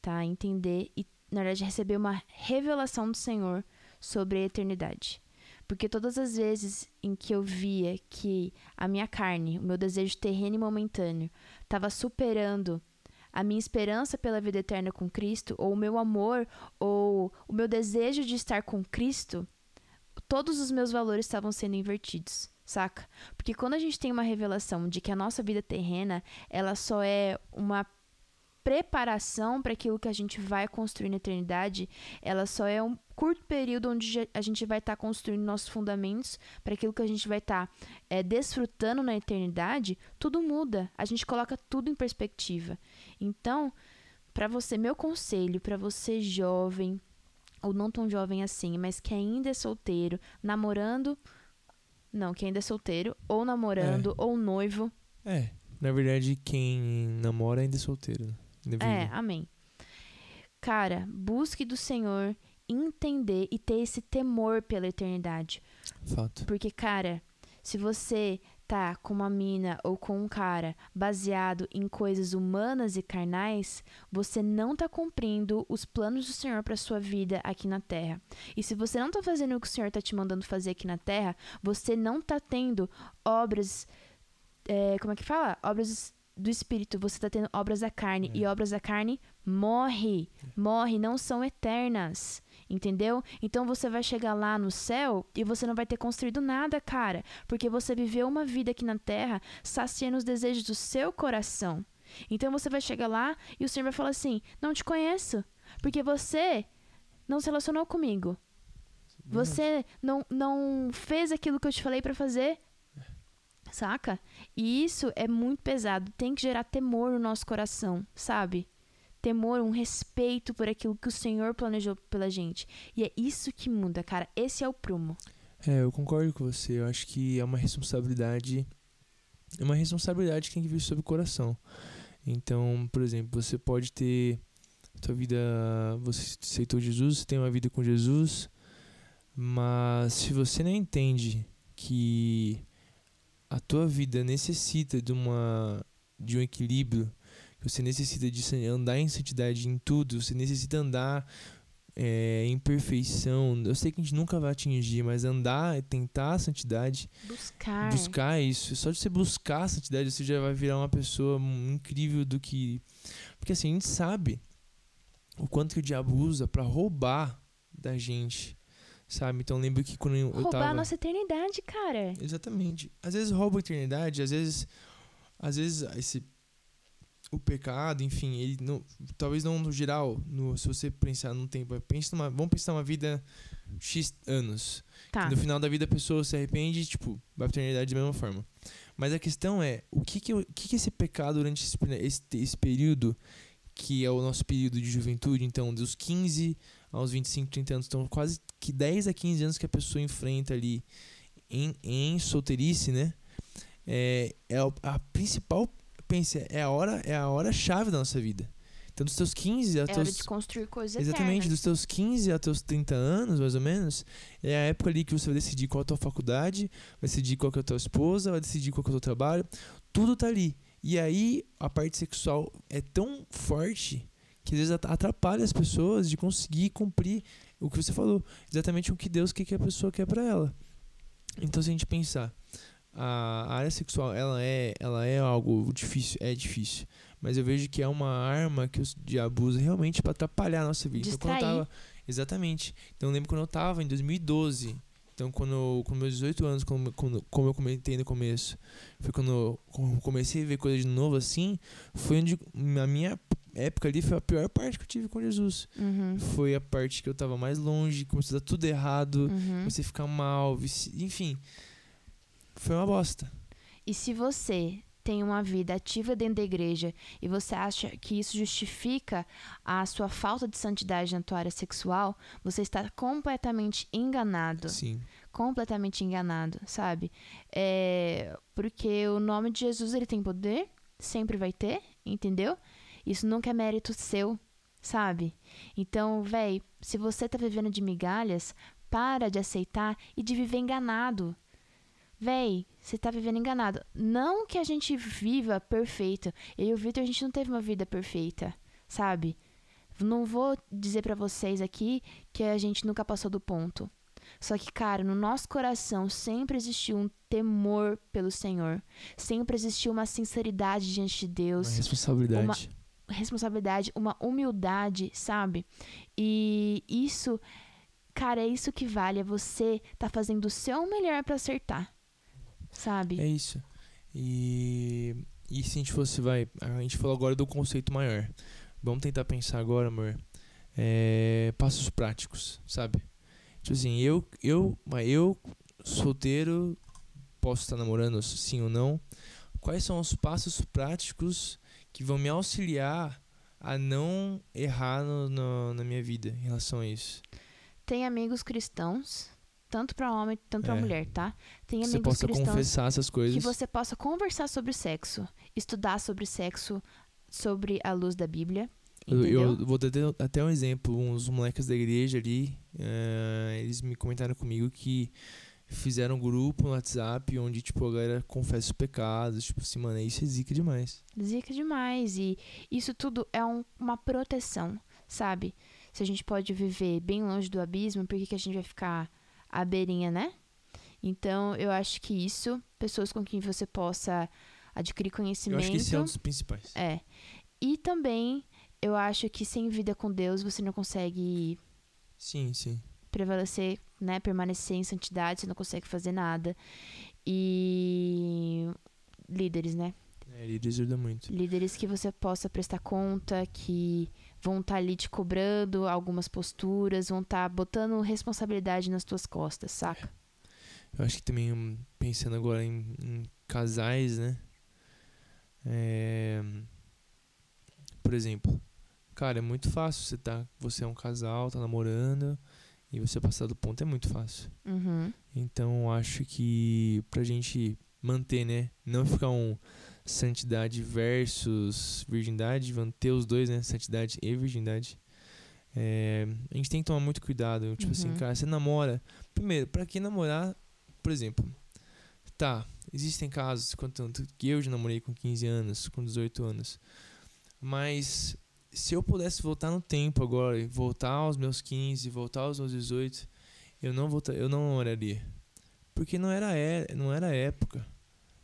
tá? Entender e, na verdade, receber uma revelação do Senhor sobre a eternidade. Porque todas as vezes em que eu via que a minha carne, o meu desejo terreno e momentâneo, estava superando a minha esperança pela vida eterna com Cristo, ou o meu amor, ou o meu desejo de estar com Cristo, todos os meus valores estavam sendo invertidos, saca? Porque quando a gente tem uma revelação de que a nossa vida terrena, ela só é uma preparação para aquilo que a gente vai construir na eternidade, ela só é um curto período onde a gente vai estar construindo nossos fundamentos para aquilo que a gente vai estar é, desfrutando na eternidade, tudo muda. A gente coloca tudo em perspectiva. Então, para você, meu conselho para você jovem ou não tão jovem assim, mas que ainda é solteiro, namorando, não, que ainda é solteiro, ou namorando, ou noivo, É, na verdade, quem namora ainda é solteiro. É, amém. Cara, busque do Senhor entender e ter esse temor pela eternidade. Fato. Porque, cara, se você tá com uma mina ou com um cara baseado em coisas humanas e carnais, você não tá cumprindo os planos do Senhor para sua vida aqui na terra. E se você não tá fazendo o que o Senhor tá te mandando fazer aqui na terra, você não tá tendo obras. é, como é que fala? Obras do espírito, você tá tendo obras da carne. É. E obras da carne morre. Morre, não são eternas. Entendeu? Então você vai chegar lá no céu e você não vai ter construído nada, cara. Porque você viveu uma vida aqui na terra saciando os desejos do seu coração. Então você vai chegar lá e o Senhor vai falar assim: Não te conheço. Porque você não se relacionou comigo. Você não, não fez aquilo que eu te falei pra fazer. Saca? E isso é muito pesado. Tem que gerar temor no nosso coração, sabe? Temor, um respeito por aquilo que o Senhor planejou pela gente. E é isso que muda, cara. Esse é o prumo. É, eu concordo com você. Eu acho que é uma responsabilidade. É uma responsabilidade que tem que vir sobre o coração. Então, por exemplo, você pode ter sua vida. Você aceitou Jesus, você tem uma vida com Jesus. Mas se você não entende que a tua vida necessita de uma de um equilíbrio, você necessita de andar em santidade em tudo, você necessita andar é, em perfeição. Eu sei que a gente nunca vai atingir, mas andar, tentar a santidade, Buscar. buscar isso. Só de você buscar a santidade, você já vai virar uma pessoa incrível do que. Porque assim, a gente sabe o quanto que o diabo usa para roubar da gente. Sabe? Então lembro que quando eu Roubar tava. a nossa eternidade, cara. Exatamente. Às vezes rouba a eternidade, às vezes. Às vezes esse. O pecado, enfim, ele não, talvez não no geral, no, se você pensar num tempo, pensa numa, vamos pensar uma vida X anos. Tá. No final da vida a pessoa se arrepende, tipo, vai pra eternidade da mesma forma. Mas a questão é, o que que, o que, que esse pecado durante esse, esse, esse período, que é o nosso período de juventude, então dos 15 aos 25, 30 anos, então quase que 10 a 15 anos que a pessoa enfrenta ali em, em solteirice, né? É, é a, a principal, pense, é a hora, é a hora chave da nossa vida. Então dos teus 15 a É teus de construir coisas Exatamente, eternas. dos teus 15 aos teus 30 anos, mais ou menos, é a época ali que você vai decidir qual é a tua faculdade, vai decidir qual é a tua esposa, vai decidir qual é o teu trabalho, tudo tá ali. E aí a parte sexual é tão forte que às vezes at- atrapalha as pessoas de conseguir cumprir o que você falou, exatamente o que Deus quer que a pessoa quer pra ela. Então se a gente pensar, a área sexual, ela é, ela é algo difícil, é difícil, mas eu vejo que é uma arma que o diabo usa realmente pra atrapalhar a nossa vida. Então, quando eu Distrair. tava, exatamente. Então eu lembro quando eu tava em 2012, então quando com meus 18 anos, como, quando- como eu comentei no começo, foi quando eu co- comecei a ver coisas de novo assim, foi onde na minha época ali foi a pior parte que eu tive com Jesus. Uhum. Foi a parte que eu tava mais longe, começou a dar tudo errado, Uhum. comecei a ficar mal, enfim. Foi uma bosta. E se você tem uma vida ativa dentro da igreja e você acha que isso justifica a sua falta de santidade na tua área sexual, você está completamente enganado. Sim. Completamente enganado, sabe? É, porque o nome de Jesus ele tem poder, sempre vai ter, entendeu? Isso nunca é mérito seu, sabe? Então, véi, se você tá vivendo de migalhas, para de aceitar e de viver enganado. Véi, você tá vivendo enganado. Não que a gente viva perfeito. Eu e o Victor, a gente não teve uma vida perfeita, sabe? Não vou dizer pra vocês aqui que a gente nunca passou do ponto. Só que, cara, no nosso coração sempre existiu um temor pelo Senhor. Sempre existiu uma sinceridade diante de Uma Deus responsabilidade. responsabilidade, uma humildade, sabe? E isso, cara, é isso que vale. É você tá fazendo o seu melhor pra acertar, sabe? É isso. E, e se a gente fosse, vai, a gente falou agora do conceito maior. Vamos tentar pensar agora, amor. É, passos práticos, sabe? Tipo assim, eu, eu, eu, solteiro, posso estar namorando sim ou não. Quais são os passos práticos que vão me auxiliar a não errar no, no- na minha vida em relação a isso? Tem amigos cristãos, tanto pra homem, tanto É. mulher, tá? Tem Que você amigos possa cristãos confessar essas coisas. que você possa conversar sobre sexo, estudar sobre sexo, sobre a luz da Bíblia, Eu, entendeu? eu vou dar até- um exemplo. Uns moleques da igreja ali, eh, eles me comentaram comigo que fizeram um grupo no WhatsApp onde, tipo, a galera confessa os pecados. Tipo assim, mano, isso é zica demais. Zica demais. E isso tudo é um- uma proteção, sabe? Se a gente pode viver bem longe do abismo, por que, que a gente vai ficar à beirinha, né? Então, eu acho que isso, pessoas com quem você possa adquirir Eu conhecimento. acho que esse é um dos principais. É. E também, eu acho que sem vida com Deus, você não consegue Sim, sim. prevalecer, né? Permanecer em santidade, você não consegue fazer nada. E líderes, né? É, líderes ajuda muito. Líderes que você possa prestar conta, que vão estar ali te cobrando algumas posturas, vão estar botando responsabilidade nas tuas costas, saca? Eu acho que também, hum, pensando agora em, em casais, né? É, por exemplo, cara, é muito fácil. Você, tá, você é um casal, tá namorando, e você passar do ponto é muito fácil. Uhum. Então, eu acho que pra gente manter, né? Não ficar um santidade versus virgindade, manter os dois, né? Santidade e virgindade. É, a gente tem que tomar muito cuidado. Tipo assim, Uhum. cara, você namora. Primeiro, pra que namorar, por exemplo, tá, existem casos, contanto que eu já namorei com 15 anos, com 18 anos. Mas se eu pudesse voltar no tempo agora, voltar aos meus 15, voltar aos meus 18, eu não voltar, eu não namoraria. Porque não era, é, não era época.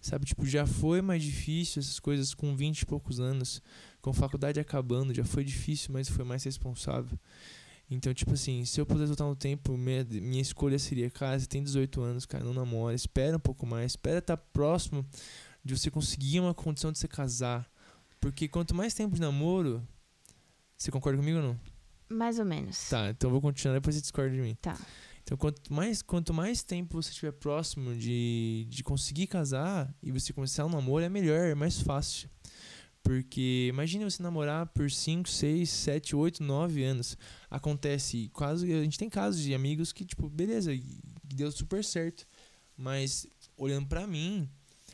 Sabe, tipo, já foi mais difícil essas coisas com 20 e poucos anos, com faculdade acabando, já foi difícil, mas foi mais responsável. Então, tipo assim, se eu pudesse voltar no tempo, minha, minha escolha seria, cara, você tem 18 anos, cara, não namora, espera um pouco mais, espera estar próximo de você conseguir uma condição de se casar. Porque quanto mais tempo de namoro, você concorda comigo ou não? Mais ou menos. Tá, então eu vou continuar, depois você discorda de mim. Tá. Então, quanto mais, quanto mais tempo você estiver próximo de, de conseguir casar e você começar um namoro, é melhor, é mais fácil. Porque imagine você namorar por 5, 6, 7, 8, 9 anos. Acontece quase. A gente tem casos de amigos que, tipo, beleza, deu super certo. Mas, olhando pra mim,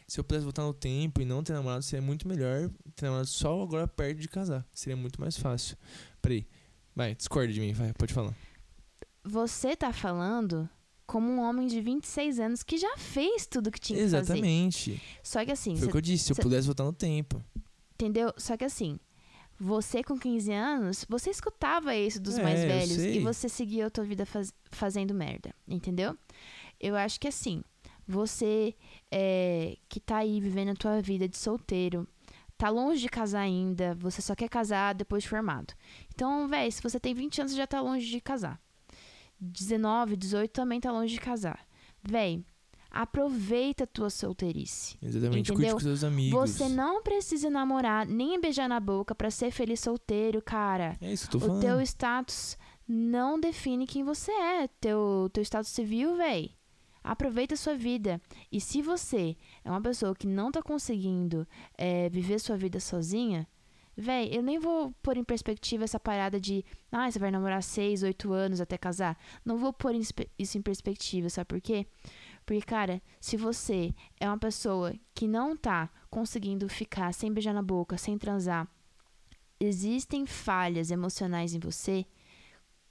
se eu pudesse voltar no tempo e não ter namorado, seria muito melhor ter namorado só agora perto de casar. Seria muito mais fácil. Peraí. Vai, discorda de mim, vai, pode falar. Você tá falando como um homem de 26 anos que já fez tudo que tinha que fazer. Exatamente. Só que assim, Foi o que eu disse, se eu pudesse voltar no tempo. entendeu? Só que assim, você com 15 anos, você escutava isso dos É, mais velhos e você seguia a tua vida faz- fazendo merda, entendeu? Eu acho que assim, você é, que tá aí vivendo a tua vida de solteiro, tá longe de casar ainda, você só quer casar depois de formado. Então, véi, se você tem 20 anos, já tá longe de casar. 19, 18 também tá longe de casar. Véi, aproveita a tua solteirice. Exatamente, Entendeu? cuide com seus amigos. Você não precisa namorar nem beijar na boca pra ser feliz solteiro, cara. É isso que eu tô O falando. teu status não define quem você é. Teu, teu status civil, véi. Aproveita a sua vida. E se você é uma pessoa que não tá conseguindo é, viver sua vida sozinha, véi, eu nem vou pôr em perspectiva essa parada de, ah, você vai namorar seis, oito anos até casar. Não vou pôr isso em perspectiva, sabe por quê? Porque, cara, se você é uma pessoa que não tá conseguindo ficar sem beijar na boca, sem transar, existem falhas emocionais em você,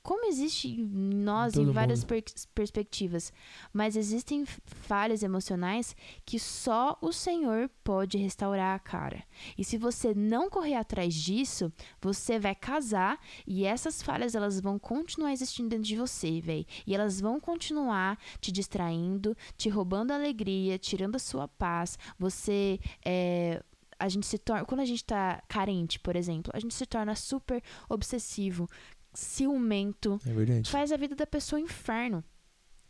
como existe em nós Em em todo várias per- perspectivas, mas existem falhas emocionais que só o Senhor pode restaurar, cara. E se você não correr atrás disso, você vai casar e essas falhas elas vão continuar existindo dentro de você, véi. E elas vão continuar te distraindo, te roubando a alegria, tirando a sua paz. Você é, a gente se torna, quando a gente tá carente, por exemplo, a gente se torna super obsessivo, ciumento, É verdade. faz a vida da pessoa um inferno.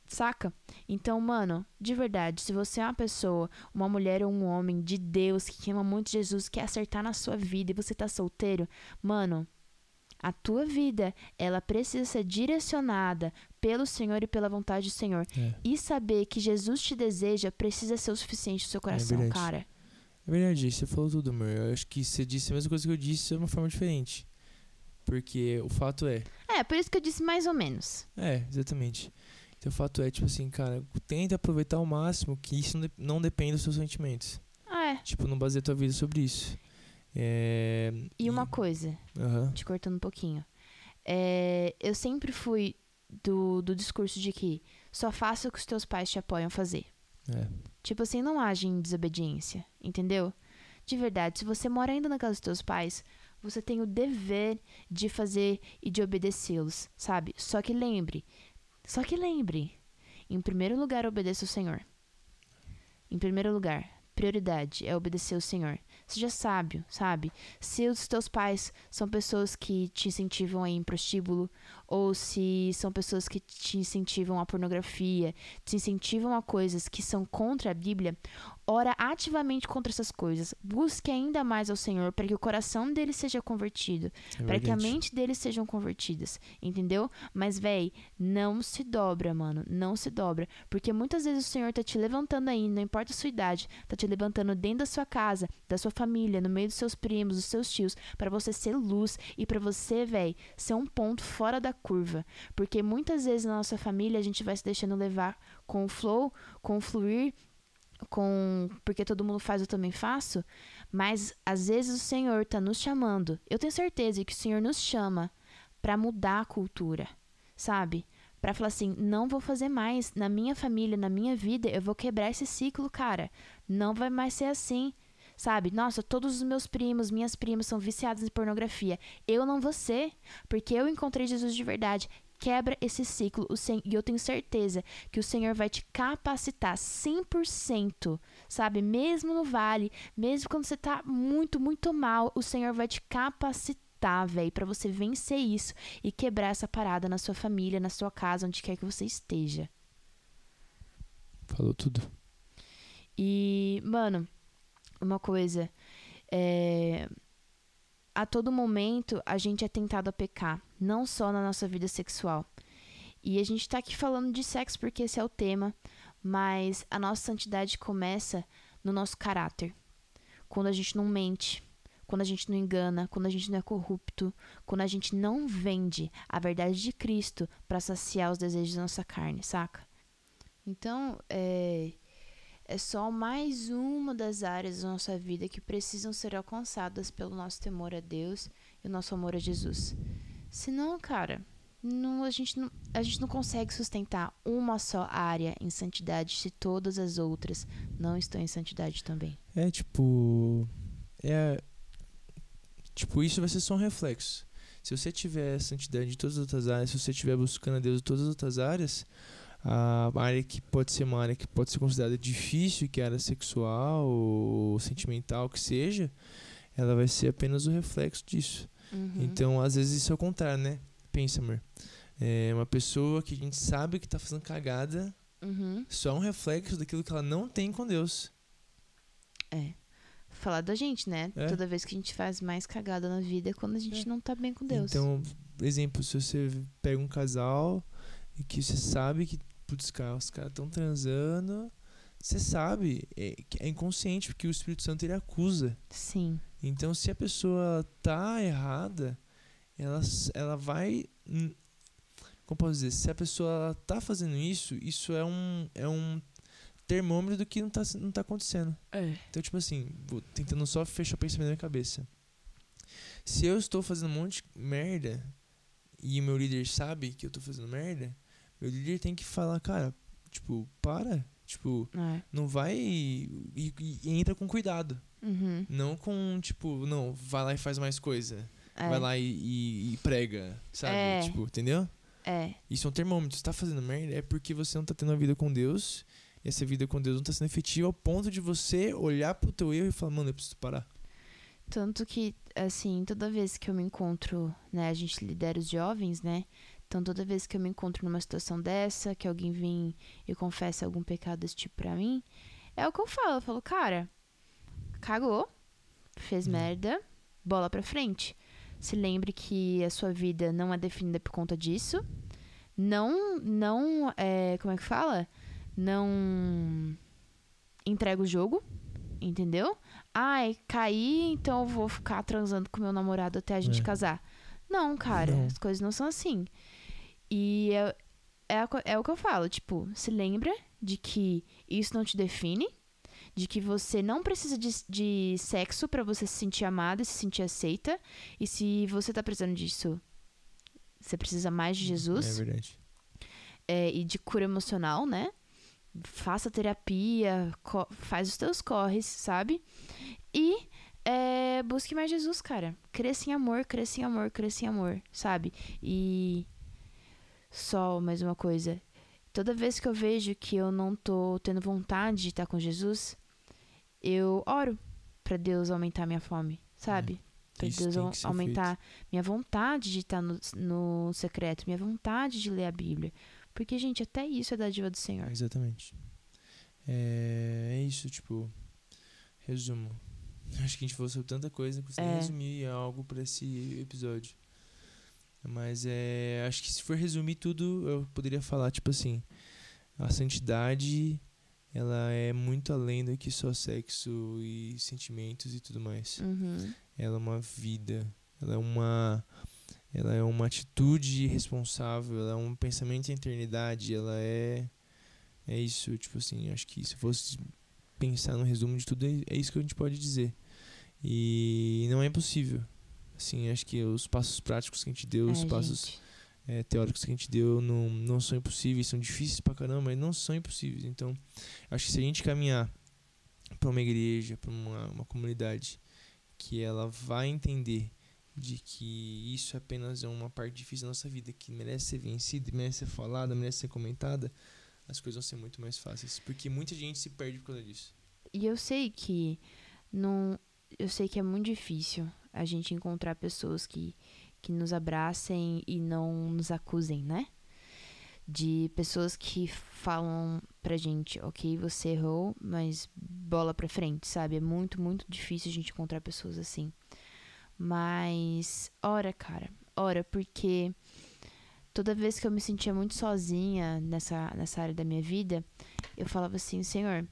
Saca? Então, mano, de verdade, se você é uma pessoa, uma mulher ou um homem de Deus que ama muito Jesus, quer acertar na sua vida e você tá solteiro, mano, a tua vida, ela precisa ser direcionada pelo Senhor e pela vontade do Senhor. É. E saber que Jesus te deseja precisa ser o suficiente no seu coração, verdade. cara. É verdade, você falou tudo, amor. Eu acho que você disse a mesma coisa que eu disse de uma forma diferente. Porque o fato é. É, por isso que eu disse mais ou menos. É, exatamente. Então o fato é, tipo assim, cara, tenta aproveitar ao máximo que isso não de- não depende dos seus sentimentos. Ah, é. Tipo, não baseia tua vida sobre isso. É. E uma coisa, Aham. te cortando um pouquinho. É, eu sempre fui do, do discurso de que só faça o que os teus pais te apoiam a fazer. É. Tipo assim, não age em desobediência, entendeu? De verdade, se você mora ainda na casa dos teus pais, você tem o dever de fazer e de obedecê-los, sabe? Só que lembre, só que lembre, em primeiro lugar, obedeça o Senhor. Em primeiro lugar, prioridade é obedecer o Senhor. Seja sábio, sabe? Se os teus pais são pessoas que te incentivam a ir em prostíbulo, ou se são pessoas que te incentivam à pornografia, te incentivam a coisas que são contra a Bíblia, ora ativamente contra essas coisas. Busque ainda mais ao Senhor para que o coração dele seja convertido, É para que a mente deles sejam convertidas, entendeu? Mas véi, não se dobra, mano, não se dobra, porque muitas vezes o Senhor tá te levantando aí, não importa a sua idade, tá te levantando dentro da sua casa, da sua família, no meio dos seus primos, dos seus tios, para você ser luz e para você, véi, ser um ponto fora da curva, porque muitas vezes na nossa família a gente vai se deixando levar com o flow, com o fluir com porque todo mundo faz eu também faço, mas às vezes o Senhor tá nos chamando. Eu tenho certeza que o Senhor nos chama para mudar a cultura, sabe? Para falar assim, não vou fazer mais na minha família, na minha vida, eu vou quebrar esse ciclo, cara. Não vai mais ser assim. Sabe? Nossa, todos os meus primos, minhas primas são viciados em pornografia. Eu não vou ser, porque eu encontrei Jesus de verdade. Quebra esse ciclo, o Sen- e eu tenho certeza que o Senhor vai te capacitar 100%, sabe? Mesmo no vale, mesmo quando você tá muito, muito mal, o Senhor vai te capacitar, velho, para você vencer isso e quebrar essa parada na sua família, na sua casa, onde quer que você esteja. Falou tudo. E, mano, uma coisa, é, a todo momento a gente é tentado a pecar, não só na nossa vida sexual. E a gente tá aqui falando de sexo porque esse é o tema, mas a nossa santidade começa no nosso caráter. Quando a gente não mente, quando a gente não engana, quando a gente não é corrupto, quando a gente não vende a verdade de Cristo para saciar os desejos da nossa carne, saca? Então, é, é só mais uma das áreas da nossa vida que precisam ser alcançadas pelo nosso temor a Deus e o nosso amor a Jesus. Senão, cara, não, a, gente não, a gente não consegue sustentar uma só área em santidade se todas as outras não estão em santidade também. É tipo. É. Tipo, isso vai ser só um reflexo. Se você tiver santidade em todas as outras áreas, se você estiver buscando a Deus em todas as outras áreas, a área que pode ser uma área que pode ser considerada difícil, que é a área sexual ou sentimental, que seja, ela vai ser apenas o reflexo disso. Uhum. Então, às vezes isso é o contrário, né? Pensa, amor. É uma pessoa que a gente sabe que tá fazendo cagada, Uhum. só é um reflexo daquilo que ela não tem com Deus. É. Falar da gente, né? É. Toda vez que a gente faz mais cagada na vida é quando a gente não tá bem com Deus. Então, exemplo, se você pega um casal e que você sabe que, putz, cara, os caras estão transando, você sabe, é, é inconsciente, porque o Espírito Santo ele acusa. Sim. Então, se a pessoa tá errada, ela, ela vai. Como posso dizer? Se a pessoa tá fazendo isso, isso é um, é um termômetro do que não tá, não tá acontecendo. É. Então, tipo assim, vou tentando só fechar o pensamento na minha cabeça. Se eu estou fazendo um monte de merda e o meu líder sabe que eu tô fazendo merda, meu líder tem que falar, cara, tipo, para. Tipo, É. não vai e, e- e entra com cuidado. Uhum. Não com, tipo, não, vai lá e faz mais coisa. É. Vai lá e, e- prega, sabe? É. Tipo, entendeu? É. Isso é um termômetro. Você tá fazendo merda é porque você não tá tendo uma vida com Deus. E essa vida com Deus não tá sendo efetiva ao ponto de você olhar pro teu erro e falar, mano, eu preciso parar. Tanto que, assim, toda vez que eu me encontro, né, a gente lidera os jovens, né? Então, toda vez que eu me encontro numa situação dessa, que alguém vem e confessa algum pecado desse tipo pra mim, é o que eu falo. Eu falo, cara, cagou, fez Hum. merda, bola pra frente. Se lembre que a sua vida não é definida por conta disso. Não, não, é, como é que fala? Não entrega o jogo, entendeu? Ai, caí, então eu vou ficar transando com meu namorado até a gente É. casar. Não, cara, Não. as coisas não são assim. E é, é, é o que eu falo, tipo, se lembra de que isso não te define, de que você não precisa de, de sexo pra você se sentir amada e se sentir aceita. E se você tá precisando disso, você precisa mais de Jesus É verdade. é, e de cura emocional, né? Faça terapia, faz os teus corres, sabe? E é, busque mais Jesus, cara. Cresça em amor, cresça em amor, cresça em amor, sabe? E só mais uma coisa. Toda vez que eu vejo que eu não tô tendo vontade de estar com Jesus, eu oro pra Deus aumentar minha fome, sabe? Pra Isso Deus aumentar minha vontade de estar no, no secreto, minha vontade de ler a Bíblia. Porque, gente, até isso é dádiva do Senhor. Exatamente. É, é isso, tipo, resumo. Acho que a gente falou sobre tanta coisa, consegui É. resumir algo pra esse episódio. Mas é, acho que se for resumir tudo, eu poderia falar, tipo assim, a santidade, ela é muito além do que só sexo e sentimentos e tudo mais. Uhum. Ela é uma vida, ela é uma ela é uma atitude responsável, ela é um pensamento em eternidade, ela é é isso, tipo assim, acho que se fosse pensar no resumo de tudo, é, é isso que a gente pode dizer. E não é impossível. Assim, acho que os passos práticos que a gente deu, os É, passos gente. é, teóricos que a gente deu não, não são impossíveis, são difíceis pra caramba, mas não são impossíveis. Então, acho que se a gente caminhar pra uma igreja, pra uma, uma comunidade, que ela vai entender de que isso apenas é uma parte difícil da nossa vida, que merece ser vencida, merece ser falada, merece ser comentada, as coisas vão ser muito mais fáceis. Porque muita gente se perde por causa disso. E eu sei que não. Eu sei que é muito difícil a gente encontrar pessoas que, que nos abracem e não nos acusem, né? De pessoas que falam pra gente, ok, você errou, mas bola pra frente, sabe? É muito, muito difícil a gente encontrar pessoas assim. Mas, ora, cara, ora, porque toda vez que eu me sentia muito sozinha nessa, nessa área da minha vida, eu falava assim, Senhor,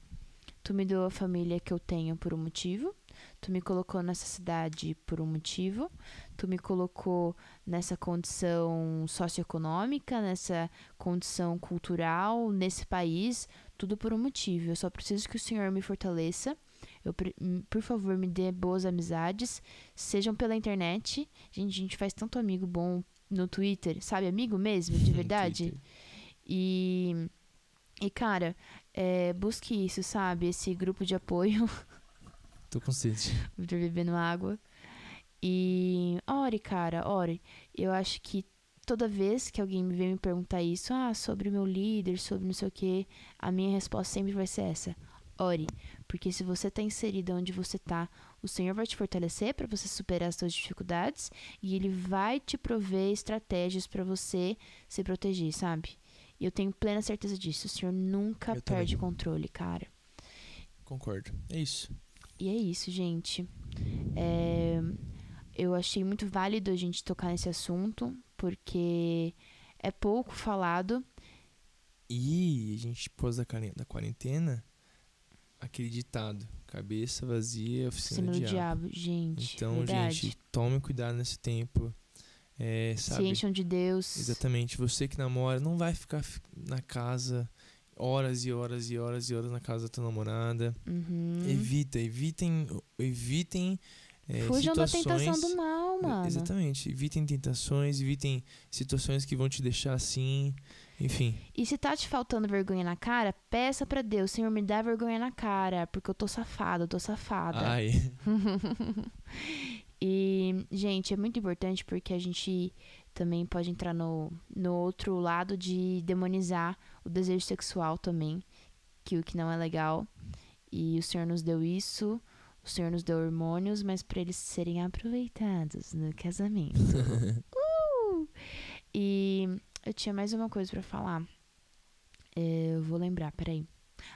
tu me deu a família que eu tenho por um motivo, tu me colocou nessa cidade por um motivo, tu me colocou nessa condição socioeconômica, nessa condição cultural, nesse país, tudo por um motivo. Eu só preciso que o Senhor me fortaleça. Eu, por favor, me dê boas amizades, sejam pela internet. Gente, a gente faz tanto amigo bom no Twitter, sabe? Amigo mesmo, de verdade. E, e cara, é, busque isso, sabe? Esse grupo de apoio. Tô com sede. Vitor bebendo água. E ore, cara, ore. Eu acho que toda vez que alguém me vem me perguntar isso, ah, sobre o meu líder, sobre não sei o que, a minha resposta sempre vai ser essa. Ore. Porque se você tá inserido onde você tá, o Senhor vai te fortalecer para você superar as suas dificuldades e ele vai te prover estratégias para você se proteger, sabe? E eu tenho plena certeza disso. O Senhor nunca Eu perde também. controle, cara. Concordo. É isso. E é isso, gente. É, eu achei muito válido a gente tocar nesse assunto, porque é pouco falado. E a gente pôs da quaren- da quarentena aquele ditado: cabeça vazia, oficina do diabo. diabo, gente. Então, verdade. gente, tome cuidado nesse tempo. É, Se sabe? encham de Deus. Exatamente. Você que namora, não vai ficar fi- na casa horas e horas e horas e horas na casa da tua namorada. Uhum. Evita, evitem, evitem é, Fujam da tentação do mal, mano. Exatamente. Evitem tentações, evitem situações que vão te deixar assim. Enfim. E se tá te faltando vergonha na cara, peça pra Deus, Senhor, me dá vergonha na cara, porque eu tô safado, eu tô safada. Ai. E, gente, é muito importante porque a gente também pode entrar no, no outro lado de demonizar o desejo sexual também, que o que não é legal. E o Senhor nos deu isso, o Senhor nos deu hormônios, mas para eles serem aproveitados no casamento. Uh! E eu tinha mais uma coisa pra falar. É, eu vou lembrar, peraí.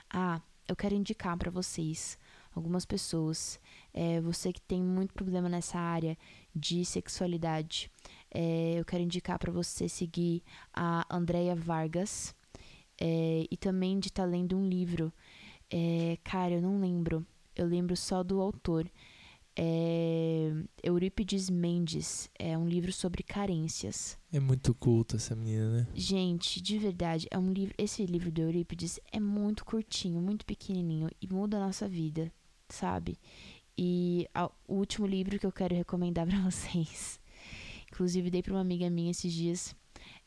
Ah, eu quero indicar pra vocês algumas pessoas. É, você que tem muito problema nessa área de sexualidade, é, eu quero indicar pra você seguir a Andrea Vargas é, e também de estar lendo um livro. É, cara, eu não lembro. Eu lembro só do autor. É, Eurípides Mendes. É um livro sobre carências. É muito culta essa menina, né? Gente, de verdade, é um livro. Esse livro do Eurípides é muito curtinho, muito pequenininho e muda a nossa vida, sabe? E a- o último livro que eu quero recomendar pra vocês, inclusive dei pra uma amiga minha esses dias,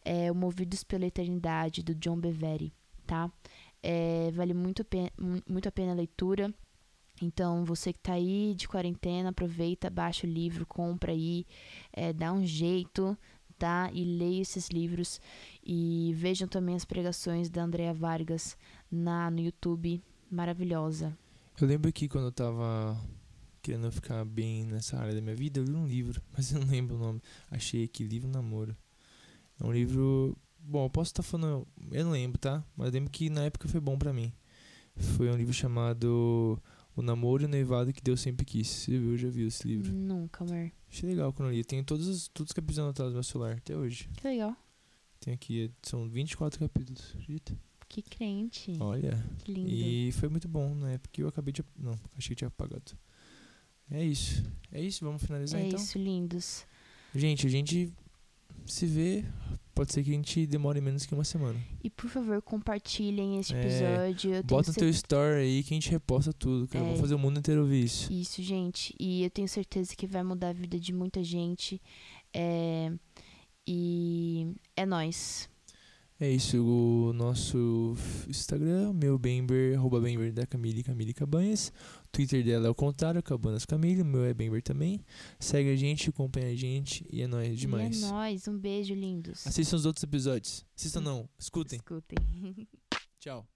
é o Movidos pela Eternidade do John Bevere, tá? É, vale muito, muito a pena a leitura. Então, você que tá aí de quarentena, aproveita, baixa o livro, compra aí, é, dá um jeito, tá? E leia esses livros. E vejam também as pregações da Andrea Vargas na, no YouTube. Maravilhosa. Eu lembro que quando eu tava querendo ficar bem nessa área da minha vida, eu li um livro, mas eu não lembro o nome. Achei aqui, Livro Namoro. É um livro. Bom, eu posso estar falando. Eu não lembro, tá? Mas lembro que na época foi bom pra mim. Foi um livro chamado O Namoro e o Noivado que Deus Sempre Quis. Você viu? Eu já vi esse livro. Nunca, amor. Achei legal quando eu li. Tenho todos os, todos os capítulos anotados no meu celular até hoje. Que legal. Tem aqui, são 24 capítulos, acredita? Que crente. Olha. Que lindo. E foi muito bom, na época que eu acabei de. Não, achei que tinha apagado. É isso. É isso, vamos finalizar é então. isso, lindos. Gente, a gente se vê. Pode ser que a gente demore menos que uma semana. E por favor, compartilhem este É, episódio. Eu tenho Bota no teu story aí que a gente reposta tudo, cara. É. Vamos fazer o mundo inteiro ouvir isso. Isso, gente. E eu tenho certeza que vai mudar a vida de muita gente. É... E é nóis. É isso, o nosso Instagram, meu Bember, arroba Bember da Camille, Camille Cabanhas. Twitter dela é o contrário, Cabanas Camille, o meu é Bember também. Segue a gente, acompanha a gente e é nóis demais. E é nóis. Um beijo, lindos. Assistam os outros episódios. Assistam não, escutem. Escutem. Tchau.